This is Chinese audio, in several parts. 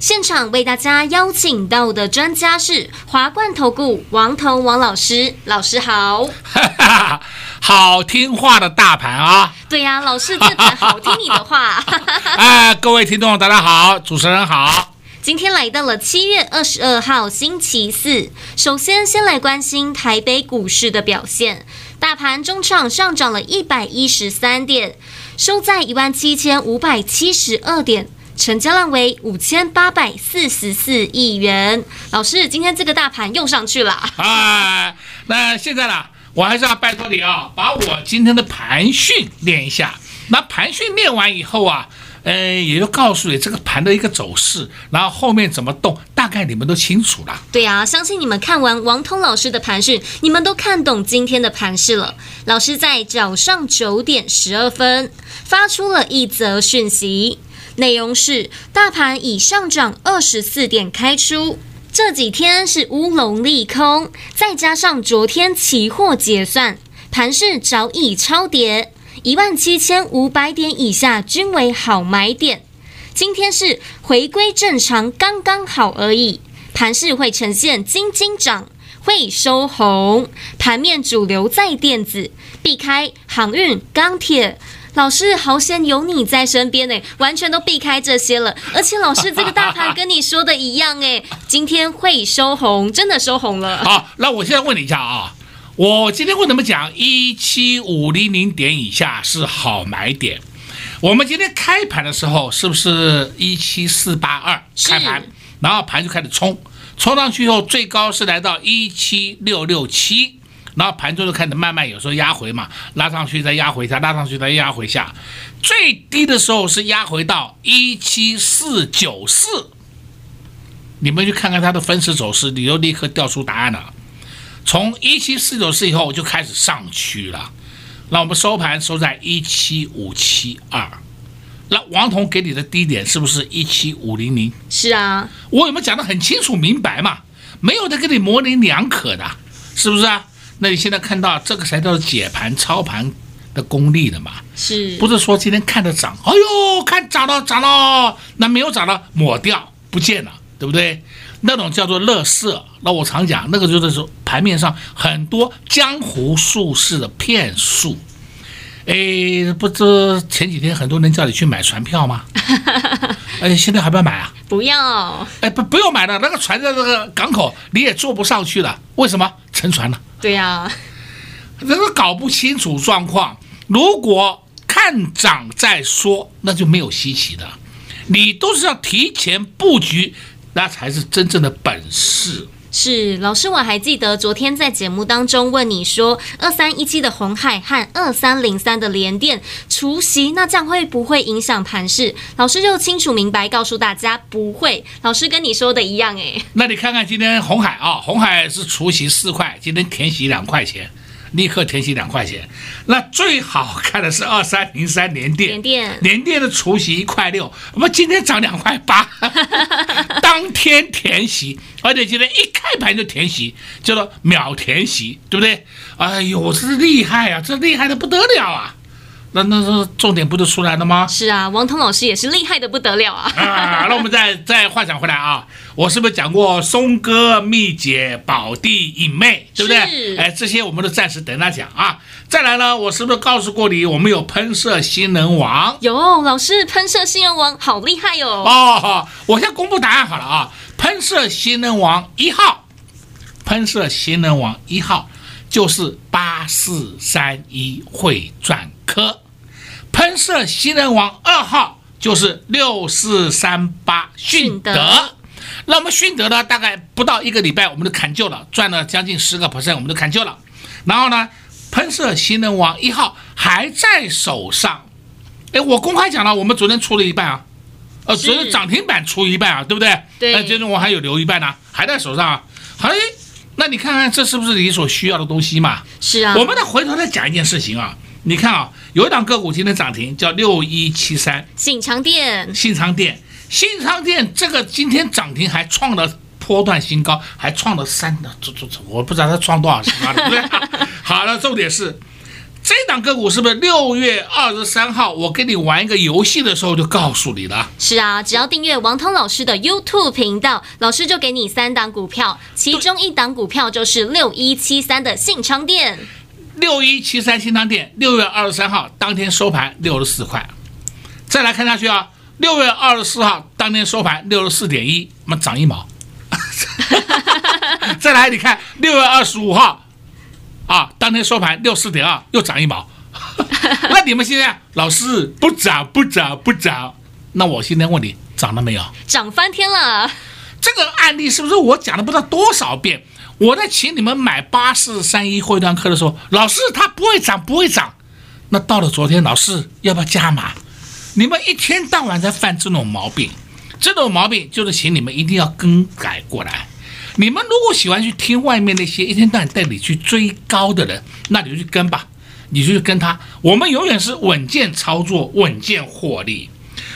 现场为大家邀请到的专家是华冠投顾王彤王老师，老师好。好听话的大盘啊！对呀、啊，老师这盘好听你的话。哎，各位听众大家好，主持人好。今天来到了七月二十二号星期四，首先先来关心台北股市的表现，大盘中场上涨了一百一十三点，收在一万七千五百七十二点。成交量为五千八百四十四亿元。老师，今天这个大盘又上去了。啊，那现在呢，我还是要拜托你啊，把我今天的盘训练一下。那盘训练完以后啊，呃，也就告诉你这个盘的一个走势，然后后面怎么动，大概你们都清楚了。对啊，相信你们看完王通老师的盘讯，你们都看懂今天的盘势了。老师在早上九点十二分发出了一则讯息。内容是：大盘已上涨二十四点开出，这几天是乌龙利空，再加上昨天期货结算，盘市早已超跌，一万七千五百点以下均为好买点。今天是回归正常，刚刚好而已。盘市会呈现金金涨，会收红。盘面主流在电子，避开航运、钢铁。老师，好险有你在身边呢，完全都避开这些了。而且老师，这个大盘跟你说的一样哎，今天会收红，真的收红了。好，那我现在问你一下啊，我今天为什么讲一七五零零点以下是好买点？我们今天开盘的时候是不是一七四八二开盘，然后盘就开始冲，冲上去以后最高是来到一七六六七。然后盘中就开始慢慢，有时候压回嘛，拉上去再压回下，拉上去再压回下，最低的时候是压回到一七四九四。你们去看看它的分时走势，你就立刻调出答案了。从一七四九四以后就开始上去了。那我们收盘收在一七五七二。那王彤给你的低点是不是一七五零零？是啊，我有没有讲得很清楚明白嘛？没有的，跟你模棱两可的，是不是啊？那你现在看到这个才叫做解盘操盘的功力的嘛？是，不是说今天看着涨，哎呦，看涨了涨了，那没有涨了抹掉不见了，对不对？那种叫做乐色。那我常讲，那个就是说盘面上很多江湖术士的骗术。哎，不知前几天很多人叫你去买船票吗？哎，现在还不要买啊？不要。哎，不不用买了，那个船在那个港口你也坐不上去了，为什么？沉船了。对呀、啊，这个搞不清楚状况。如果看涨再说，那就没有稀奇的。你都是要提前布局，那才是真正的本事。是老师，我还记得昨天在节目当中问你说，二三一七的红海和二三零三的联电除息，那这样会不会影响盘势？老师就清楚明白告诉大家不会。老师跟你说的一样诶。那你看看今天红海啊，红海是除息四块，今天填息两块钱。立刻填息两块钱，那最好看的是二三零三联电，联电联电的除息一块六，我们今天涨两块八，当天填息，而且今天一开盘就填息，叫做秒填息，对不对？哎呦，这是厉害啊，这厉害的不得了啊！那那是重点不就出来了吗？是啊，王彤老师也是厉害的不得了啊！啊，那我们再再话讲回来啊，我是不是讲过松哥、蜜姐、宝弟、影妹，对不对？哎，这些我们都暂时等他讲啊。再来呢，我是不是告诉过你，我们有喷射新人王？有，老师，喷射新人王好厉害哟、哦！哦，我先公布答案好了啊，喷射新人王一号，喷射新人王一号就是八四三一会转科。喷射新能王二号就是六四三八迅德，那我们迅德呢，大概不到一个礼拜，我们就砍旧了，赚了将近十个 percent，我们就砍旧了。然后呢，喷射新能王一号还在手上，哎，我公开讲了，我们昨天出了一半啊，呃，昨天涨停板出一半啊，对不对？对，那今天我还有留一半呢、啊，还在手上啊。哎，那你看看这是不是你所需要的东西嘛？是啊。我们再回头再讲一件事情啊，你看啊，有一档个股今天涨停，叫六一七三，信昌店，信昌店，信昌店这个今天涨停还创了波段新高，还创了三的，这这这，我不知道它创多少新高了，对不对？好了，重点是。这档个股是不是六月二十三号我跟你玩一个游戏的时候就告诉你了？是啊，只要订阅王通老师的 YouTube 频道，老师就给你三档股票，其中一档股票就是六一七三的信昌店。六一七三新昌店，六月二十三号当天收盘六十四块。再来看下去啊，六月二十四号当天收盘六十四点一，那么涨一毛。再来你看六月二十五号。啊，当天收盘六四点二，又涨一毛。那你们现在老师不涨不涨不涨，那我现在问你涨了没有？涨翻天了。这个案例是不是我讲了不知道多少遍？我在请你们买八四三一会段课的时候，老师他不会涨不会涨。那到了昨天，老师要不要加码？你们一天到晚在犯这种毛病，这种毛病就是请你们一定要更改过来。你们如果喜欢去听外面那些一天到晚带你去追高的人，那你就去跟吧，你就去跟他。我们永远是稳健操作，稳健获利。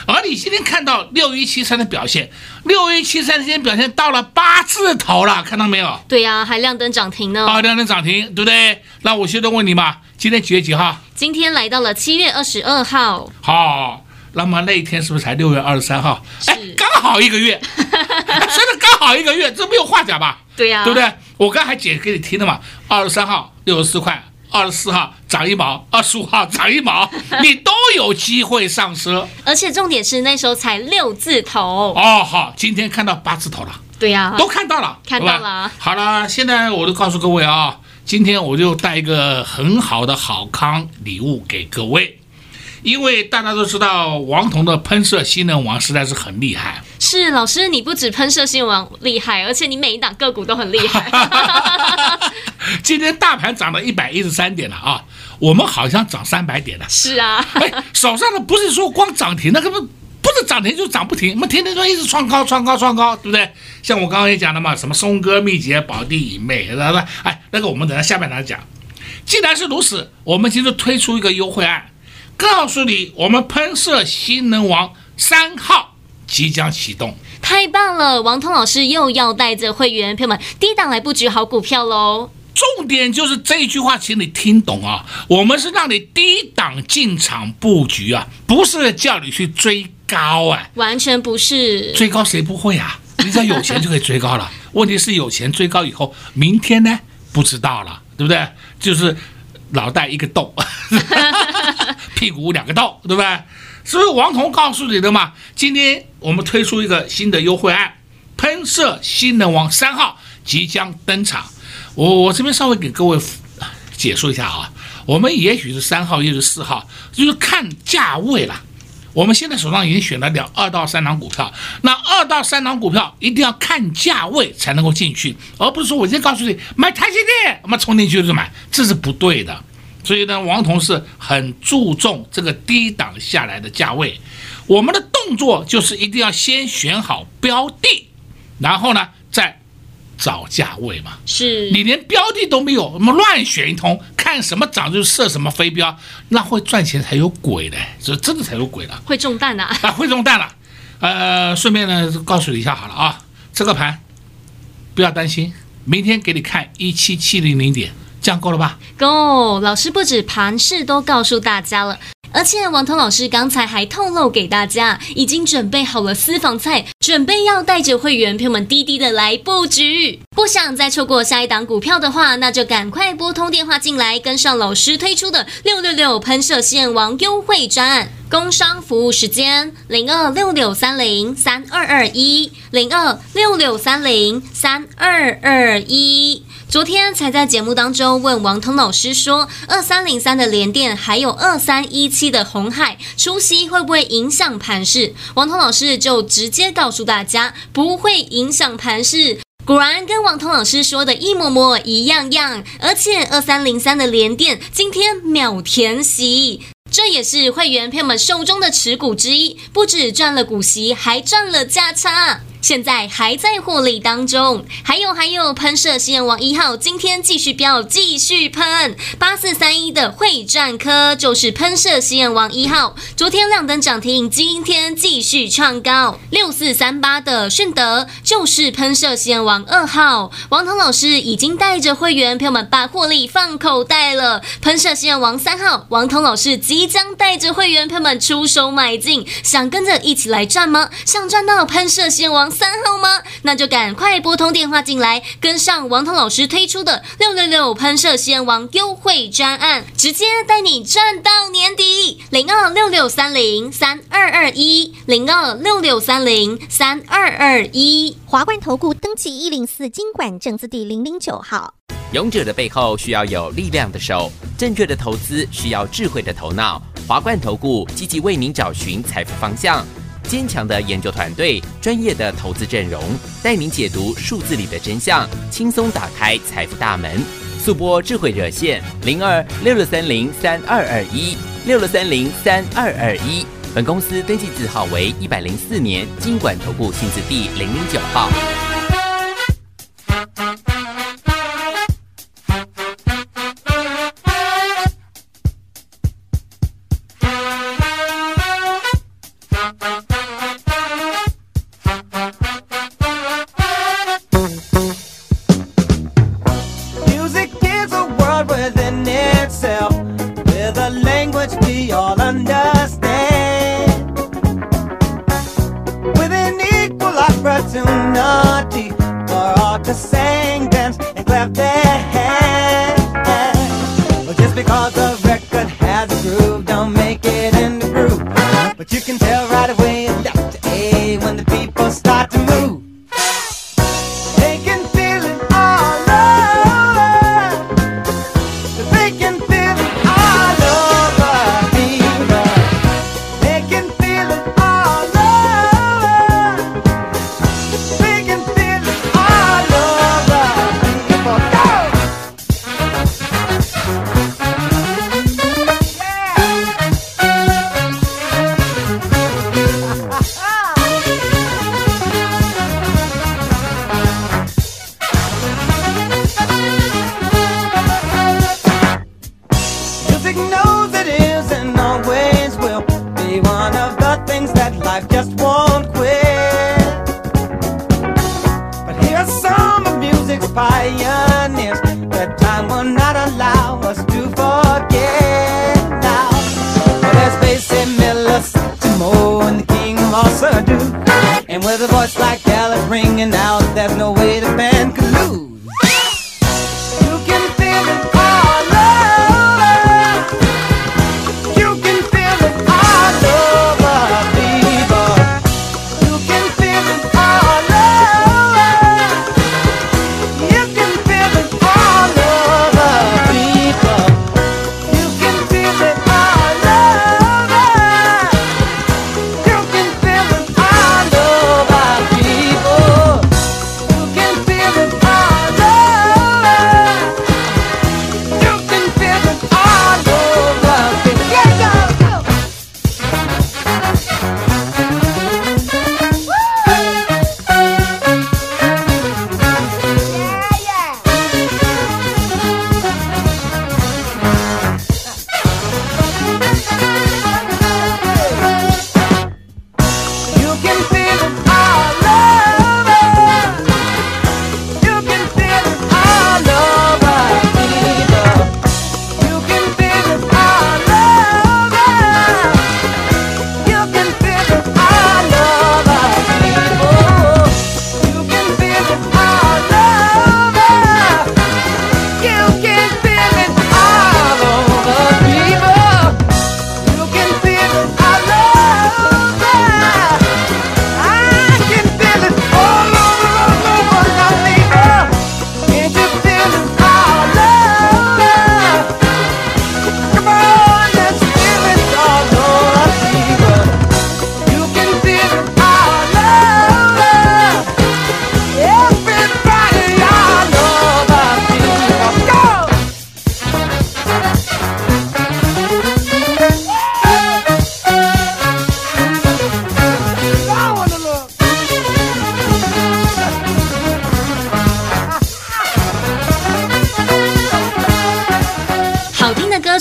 而你今天看到六一七三的表现，六一七三今天表现到了八字头了，看到没有？对呀、啊，还亮灯涨停呢。啊，亮灯涨停，对不对？那我现在问你嘛，今天几月几号？今天来到了七月二十二号。好。那么那一天是不是才六月二十三号？哎，刚好一个月，真的刚好一个月，这没有话讲吧？对呀、啊，对不对？我刚才还解给你听的嘛，二十三号六十四块，二十四号涨一毛，二十五号涨一毛，你都有机会上车。而且重点是那时候才六字头。哦，好，今天看到八字头了。对呀、啊，都看到了，看到了。好了，现在我就告诉各位啊，今天我就带一个很好的好康礼物给各位。因为大家都知道王彤的喷射新能王实在是很厉害。是老师，你不止喷射新能王厉害，而且你每一档个股都很厉害。今天大盘涨了一百一十三点了啊，我们好像涨三百点了。是啊，哎，手上的不是说光涨停，那个不不是涨停就涨不停，我们天天说一直创高、创高、创高，对不对？像我刚刚也讲了嘛，什么松哥、密捷、宝地、美，对吧？哎，那个我们等下下半场讲。既然是如此，我们今天推出一个优惠案。告诉你，我们喷射新能王三号即将启动，太棒了！王通老师又要带着会员朋友们低档来布局好股票喽。重点就是这一句话，请你听懂啊！我们是让你低档进场布局啊，不是叫你去追高啊，完全不是。追高谁不会啊？你只要有钱就可以追高了。问题是有钱追高以后，明天呢？不知道了，对不对？就是。脑袋一个洞，屁股两个洞，对吧？所以王彤告诉你的嘛，今天我们推出一个新的优惠案，喷射新能王三号即将登场。我我这边稍微给各位解说一下啊，我们也许是三号，也许是四号，就是看价位了。我们现在手上已经选了两二到三档股票，那二到三档股票一定要看价位才能够进去，而不是说我先告诉你买台积电，我们冲进去就买，这是不对的。所以呢，王彤是很注重这个低档下来的价位。我们的动作就是一定要先选好标的，然后呢。找价位嘛，是你连标的都没有，我们乱选一通，看什么涨就设什么飞镖，那会赚钱才有鬼的，这真的才有鬼了，会中弹的啊，啊，会中弹了。呃，顺便呢告诉你一下好了啊，这个盘不要担心，明天给你看一七七零零点，这样够了吧？够，老师不止盘势都告诉大家了。而且王彤老师刚才还透露给大家，已经准备好了私房菜，准备要带着会员朋友们滴滴的来布局。不想再错过下一档股票的话，那就赶快拨通电话进来，跟上老师推出的六六六喷射线王优惠专案。工商服务时间零二六六三零三二二一零二六六三零三二二一。昨天才在节目当中问王通老师说，二三零三的联电还有二三一七的红海出息会不会影响盘势？王通老师就直接告诉大家不会影响盘势。果然跟王通老师说的一模模一样样，而且二三零三的联电今天秒填息，这也是会员朋友们手中的持股之一，不止赚了股息，还赚了价差。现在还在获利当中。还有还有，喷射实验王一号今天继续飙，继续喷。八四三一的会战科就是喷射实验王一号，昨天亮灯涨停，今天继续创高。六四三八的顺德就是喷射实验王二号，王彤老师已经带着会员朋友们把获利放口袋了。喷射实验王三号，王彤老师即将带着会员朋友们出手买进，想跟着一起来赚吗？想赚到喷射实验王三号吗？那就赶快拨通电话进来，跟上王涛老师推出的六六六喷射实验王优惠专案，直接带你赚到年底。零二六六三零三二二一，零二六六三零三二二一。华冠投顾登记一零四经管证字第零零九号。勇者的背后需要有力量的手，正确的投资需要智慧的头脑。华冠投顾积极为您找寻财富方向，坚强的研究团队，专业的投资阵容，带您解读数字里的真相，轻松打开财富大门。速拨智慧热线零二六六三零三二二一六六三零三二二一。本公司登记字号为一百零四年金管投顾新字第零零九号。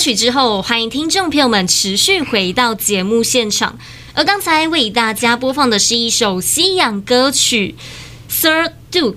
曲之后，欢迎听众朋友们持续回到节目现场。而刚才为大家播放的是一首西洋歌曲《Sir Duke》。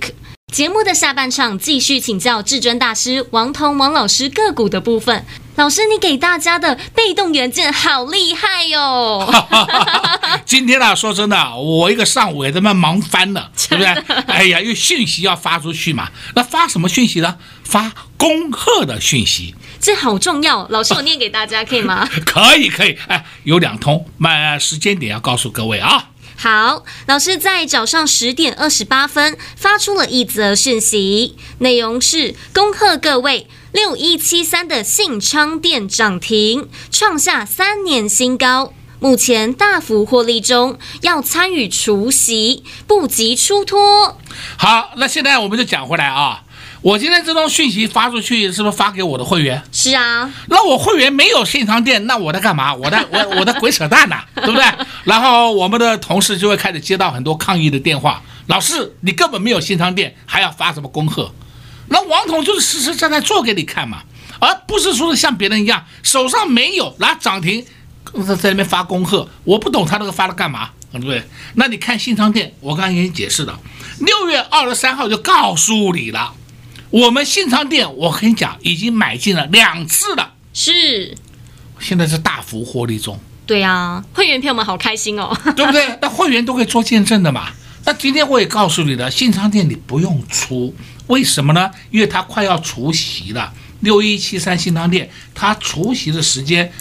节目的下半场继续请教至尊大师王彤王老师个股的部分。老师，你给大家的被动元件好厉害哟、哦！今天啊，说真的，我一个上午也他妈忙翻了，对不对？哎呀，因为讯息要发出去嘛，那发什么讯息呢？发恭贺的讯息，这好重要。老师，我念给大家可以吗？可以，可以。哎，有两通，那时间点要告诉各位啊。好，老师在早上十点二十八分发出了一则讯息，内容是恭贺各位六一七三的信昌店涨停，创下三年新高，目前大幅获利中，要参与除息，不急出脱。好，那现在我们就讲回来啊。我今天这通讯息发出去，是不是发给我的会员？是啊。那我会员没有信昌电，那我在干嘛？我在我 我在鬼扯淡呢、啊，对不对？然后我们的同事就会开始接到很多抗议的电话。老师，你根本没有信昌电，还要发什么恭贺？那王彤就是实实在在做给你看嘛，而不是说是像别人一样手上没有拿涨停，在在那边发恭贺。我不懂他那个发了干嘛，对不对？那你看新昌店，我刚才给你解释了，六月二十三号就告诉你了。我们信昌店，我跟你讲，已经买进了两次了，是，现在是大幅获利中。对啊，会员朋友们好开心哦，对不对？那会员都可以做见证的嘛。那今天我也告诉你了，信昌店你不用出，为什么呢？因为它快要除夕了。六一七三信昌店，它除夕的时间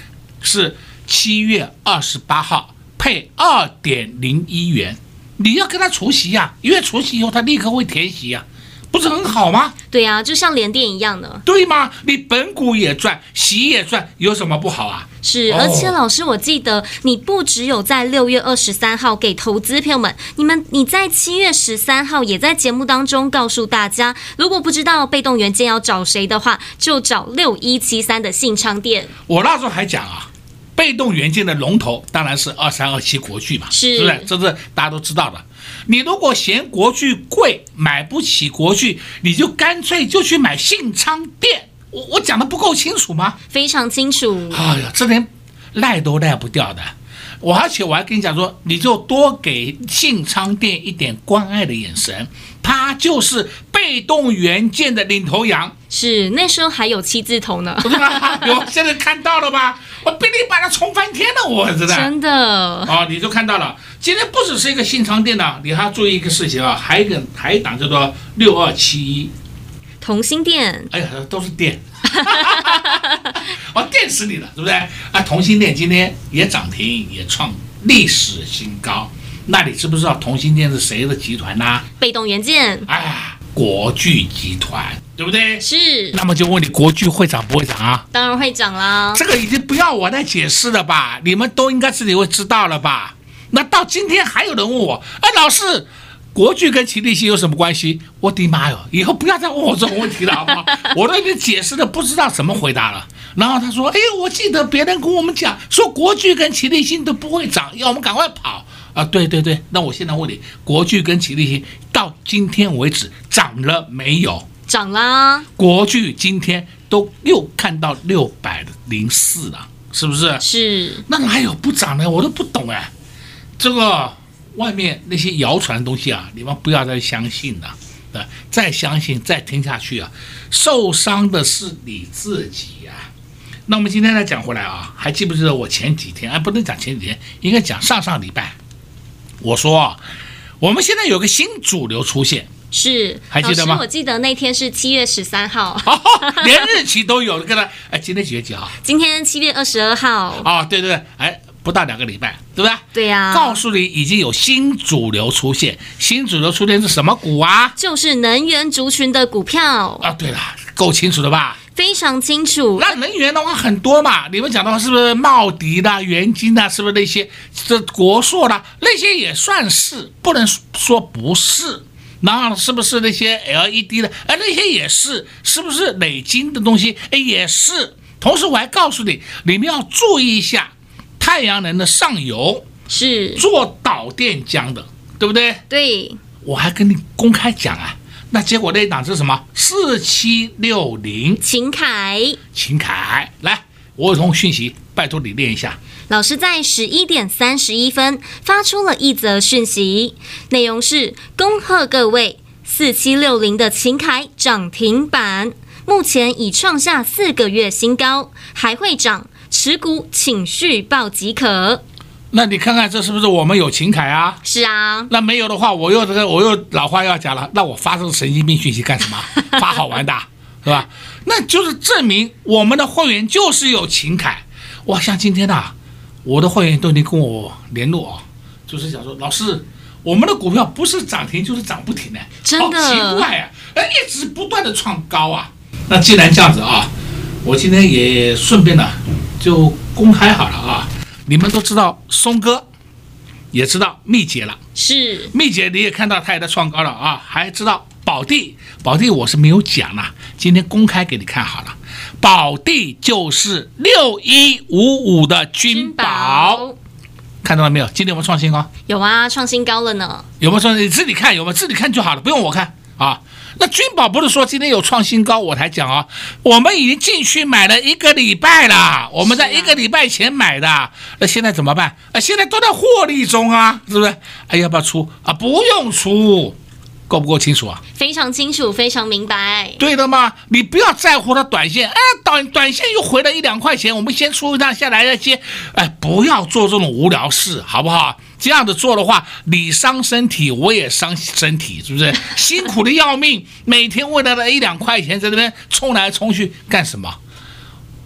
是七月二十八号，配二点零一元。你要跟他除夕呀、啊，因为除夕以后，他立刻会填息呀、啊。不是很好吗？对呀、啊，就像联电一样的，对吗？你本股也赚，息也赚，有什么不好啊？是，而且老师，我记得你不只有在六月二十三号给投资朋友们，你们你在七月十三号也在节目当中告诉大家，如果不知道被动元件要找谁的话，就找六一七三的信昌电。我那时候还讲啊。被动元件的龙头当然是二三二七国巨嘛，是不是？这是大家都知道的。你如果嫌国巨贵，买不起国巨，你就干脆就去买信昌店。我我讲的不够清楚吗？非常清楚。哎呀，这连赖都赖不掉的。我而且我还跟你讲说，你就多给信昌店一点关爱的眼神，它就是被动元件的领头羊。是，那时候还有七字头呢。有，现在看到了吧？我被你把它冲翻天了，我知道。真的。哦，你就看到了。今天不只是一个新昌电呢，你还要注意一个事情啊，还有一个还有一档叫做六二七一，同心电。哎呀，都是电。哦，电死你了，对不对？啊，同心电今天也涨停，也创历史新高。那你知不知道同心电是谁的集团呢、啊？被动元件。哎呀，国巨集团，对不对？是。那么就问你，国巨会涨不会涨啊？当然会涨啦。这个已经不要我再解释了吧？你们都应该自己会知道了吧？那到今天还有人问我，哎，老师。国巨跟奇力新有什么关系？我的妈哟！以后不要再问我这种问题了，好不好？我都已经解释的不知道怎么回答了。然后他说：“哎，我记得别人跟我们讲说，国巨跟奇力新都不会涨，要我们赶快跑啊！”对对对，那我现在问你，国巨跟奇力新到今天为止涨了没有？涨啦！国巨今天都又看到六百零四了，是不是？是。那哪有不涨的？我都不懂哎，这个。外面那些谣传的东西啊，你们不要再相信了，啊，再相信再听下去啊，受伤的是你自己呀，啊。那我们今天再讲回来啊，还记不记得我前几天？哎，不能讲前几天，应该讲上上礼拜，我说我们现在有个新主流出现，是还记得吗？我记得那天是七月十三号，哦，连日期都有，跟他哎，今天几月几号？今天七月二十二号。哦，对对对，哎。不到两个礼拜，对不对？对呀、啊。告诉你，已经有新主流出现。新主流出现是什么股啊？就是能源族群的股票啊。对了，够清楚了吧？非常清楚。那能源的话很多嘛，你们讲的话是不是茂迪的、元晶的？是不是那些这国硕的那些也算是，不能说不是。然后是不是那些 LED 的？哎，那些也是，是不是磊晶的东西？哎，也是。同时我还告诉你，你们要注意一下。太阳能的上游是做导电浆的，对不对？对，我还跟你公开讲啊，那结果那一档是什么？四七六零，秦凯，秦凯，来，我有通讯息，拜托你念一下。老师在十一点三十一分发出了一则讯息，内容是：恭贺各位，四七六零的秦凯涨停板，目前已创下四个月新高，还会涨，持股请续报即可。那你看看这是不是我们有勤凯啊？是啊。那没有的话，我又这个我又老话要讲了，那我发这个神经病讯息干什么？发好玩的，是吧？那就是证明我们的会员就是有勤凯。哇，像今天呐、啊。我的会员都已经跟我联络啊，就是想说，老师，我们的股票不是涨停就是涨不停的，真的好奇怪啊，哎，一直不断的创高啊。那既然这样子啊，我今天也顺便呢就公开好了啊，你们都知道松哥，也知道蜜姐了，是蜜姐你也看到她也在创高了啊，还知道宝地，宝地我是没有讲了，今天公开给你看好了。宝地就是六一五五的君宝，看到了没有？今天我们创新高，有啊，创新高了呢。有没有创新？你自己看有没有？自己看就好了，不用我看啊。那君宝不是说今天有创新高我才讲啊，我们已经进去买了一个礼拜了，我们在一个礼拜前买的，啊、那现在怎么办？啊，现在都在获利中啊，是不是？哎，要不要出啊？不用出。够不够清楚啊？非常清楚，非常明白。对的嘛，你不要在乎它短线，哎，短短线又回了一两块钱，我们先出一趟下来再接，哎，不要做这种无聊事，好不好？这样子做的话，你伤身体，我也伤身体，是不是？辛苦的要命，每天为了那一两块钱在那边冲来冲去干什么？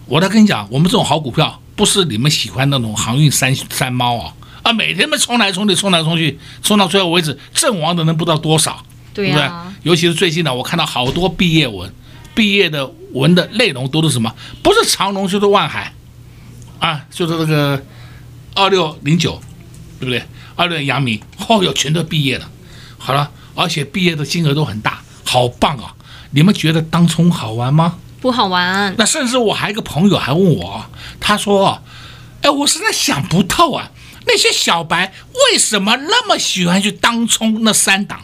我再跟你讲，我们这种好股票不是你们喜欢那种航运三三猫啊啊，每天们冲来冲去，冲来冲去，冲到最后为止，阵亡的人不知道多少。对不对？尤其是最近呢，我看到好多毕业文，毕业的文的内容都是什么？不是长隆就是万海，啊，就是那个二六零九，对不对？二六阳明，哦哟全都毕业了。好了，而且毕业的金额都很大，好棒啊！你们觉得当冲好玩吗？不好玩。那甚至我还有一个朋友还问我，他说：“哎，我实在想不透啊，那些小白为什么那么喜欢去当冲那三档？”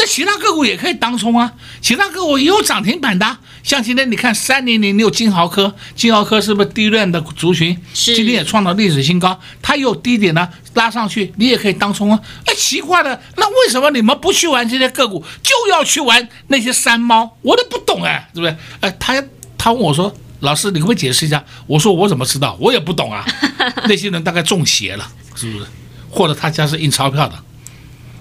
那其他个股也可以当冲啊，其他个股也有涨停板的，像今天你看三零零六金豪科，金豪科是不是低润的族群？是，今天也创了历史新高，它有低点呢，拉上去你也可以当冲啊。哎，奇怪了，那为什么你们不去玩这些个股，就要去玩那些山猫？我都不懂哎，对不对？哎，他他问我说，老师你可不可以解释一下？我说我怎么知道？我也不懂啊。那些人大概中邪了，是不是？或者他家是印钞票的？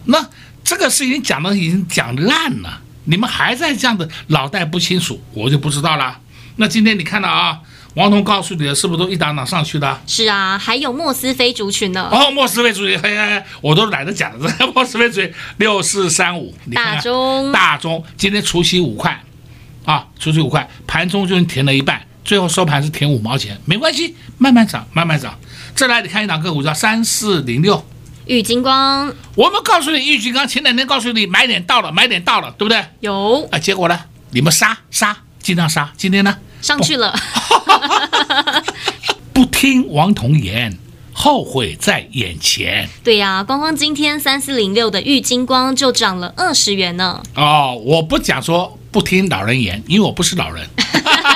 那。这个事情讲的已经讲烂了，你们还在这样的脑袋不清楚，我就不知道了。那今天你看到啊，王彤告诉你的是不是都一档档上去的？是啊，还有莫斯菲族群呢。哦，莫斯菲族群，嘿嘿嘿，我都懒得讲了。这 莫斯菲族群六四三五，大中大中今天除夕五块，啊，除息五块，盘中就填了一半，最后收盘是填五毛钱，没关系，慢慢涨，慢慢涨。再来，你看一档个股叫三四零六。玉金光，我们告诉你，玉金光前两天告诉你买点到了，买点到了，对不对？有啊，结果呢？你们杀杀，尽量杀。今天呢？上去了。不 听王彤言，后悔在眼前。对呀、啊，光光今天三四零六的玉金光就涨了二十元呢。哦，我不讲说不听老人言，因为我不是老人，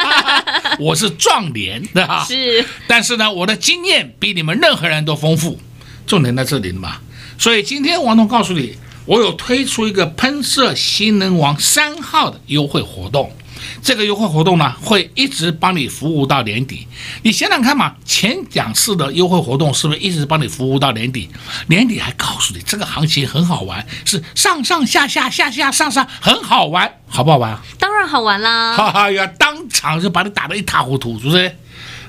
我是壮年，对吧？是。但是呢，我的经验比你们任何人都丰富。重点在这里嘛，所以今天王彤告诉你，我有推出一个喷射新能王三号的优惠活动，这个优惠活动呢，会一直帮你服务到年底。你想想看嘛，前两次的优惠活动是不是一直帮你服务到年底？年底还告诉你这个行情很好玩，是上上下下下下上上很好玩，好不好玩啊？当然好玩啦！哈哈呀，当场就把你打得一塌糊涂，是不是？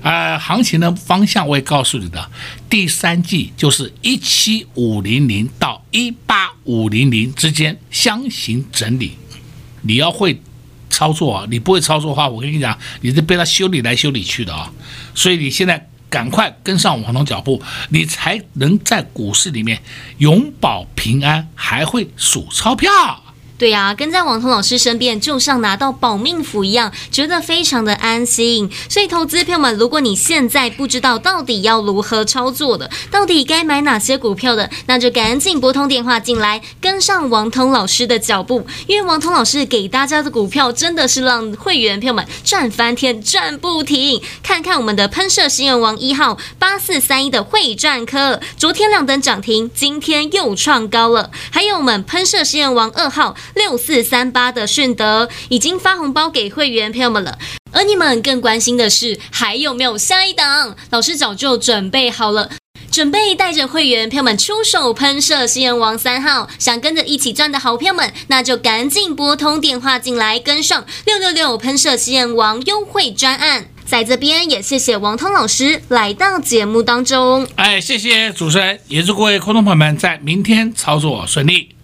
呃，行情的方向我也告诉你的，第三季就是一七五零零到一八五零零之间箱型整理，你要会操作啊，你不会操作的话，我跟你讲，你是被他修理来修理去的啊，所以你现在赶快跟上王彤脚步，你才能在股市里面永保平安，还会数钞票。对呀、啊，跟在王彤老师身边，就像拿到保命符一样，觉得非常的安心。所以，投资朋友们，如果你现在不知道到底要如何操作的，到底该买哪些股票的，那就赶紧拨通电话进来，跟上王彤老师的脚步。因为王彤老师给大家的股票，真的是让会员朋友们赚翻天，赚不停。看看我们的喷射实验王一号八四三一的会赚科，昨天亮灯涨停，今天又创高了。还有我们喷射实验王二号。六四三八的顺德已经发红包给会员朋友们了，而你们更关心的是还有没有下一档？老师早就准备好了，准备带着会员朋友们出手喷射实验王三号，想跟着一起赚的好朋友们，那就赶紧拨通电话进来跟上六六六喷射实验王优惠专案。在这边也谢谢王通老师来到节目当中，哎，谢谢主持人，也祝各位观众朋友们在明天操作顺利。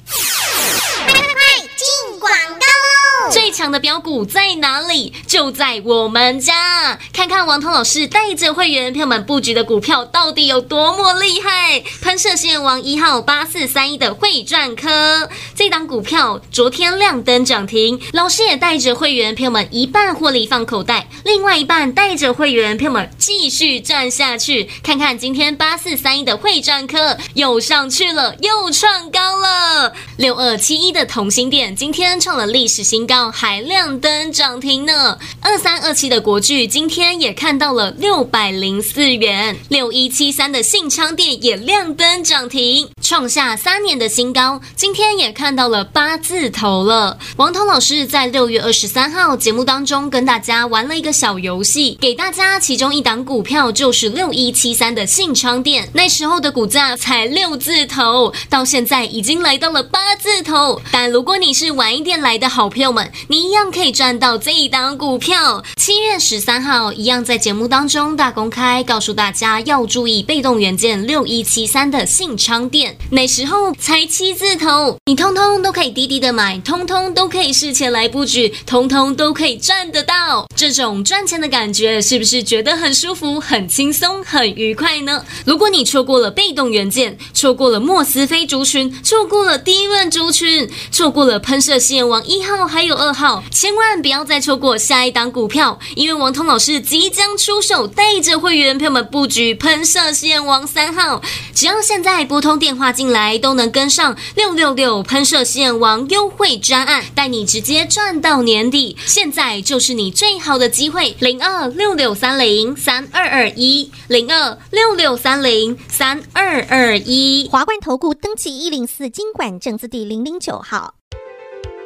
最强的标股在哪里？就在我们家！看看王彤老师带着会员朋友们布局的股票到底有多么厉害！喷射实验王一号八四三一的会赚科，这档股票昨天亮灯涨停，老师也带着会员朋友们一半获利放口袋，另外一半带着会员朋友们继续赚下去。看看今天八四三一的会赚科又上去了，又创高了。六二七一的同心店今天创了历史新高。还亮灯涨停呢，二三二七的国巨今天也看到了六百零四元，六一七三的信昌电也亮灯涨停，创下三年的新高，今天也看到了八字头了。王彤老师在六月二十三号节目当中跟大家玩了一个小游戏，给大家其中一档股票就是六一七三的信昌电，那时候的股价才六字头，到现在已经来到了八字头。但如果你是晚一点来的好朋友们，你一样可以赚到这一档股票。七月十三号，一样在节目当中大公开，告诉大家要注意被动元件六一七三的信昌店，那时候才七字头，你通通都可以低低的买，通通都可以事前来布局，通通都可以赚得到。这种赚钱的感觉，是不是觉得很舒服、很轻松、很愉快呢？如果你错过了被动元件，错过了莫斯菲族群，错过了低润族群，错过了喷射实验王一号还有二。号，千万不要再错过下一档股票，因为王通老师即将出手，带着会员朋友们布局喷射实验王三号。只要现在拨通电话进来，都能跟上六六六喷射实验王优惠专案，带你直接赚到年底。现在就是你最好的机会，零二六六三零三二二一，零二六六三零三二二一。华冠投顾登记一零四金管证字第零零九号。